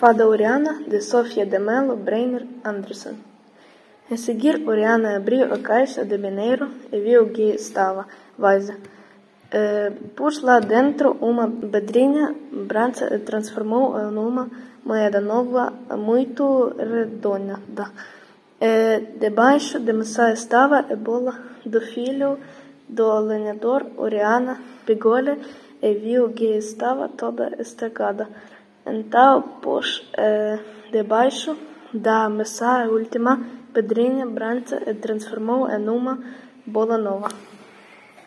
Fada Oriana, de Sofia de Mello Breiner Anderson. A seguir, Oriana abriu a caixa de dinheiro e viu que estava vazia. Uh, pus lá dentro uma pedrinha branca e transformou numa moeda nova muito redonda. E debaixo de mesa estava a bola do filho do lenhador. Oriana pegou-lhe e viu que estava toda estragada. Então pôs uh, debaixo da mesa a última pedrinha branca e transformou-a numa bola nova.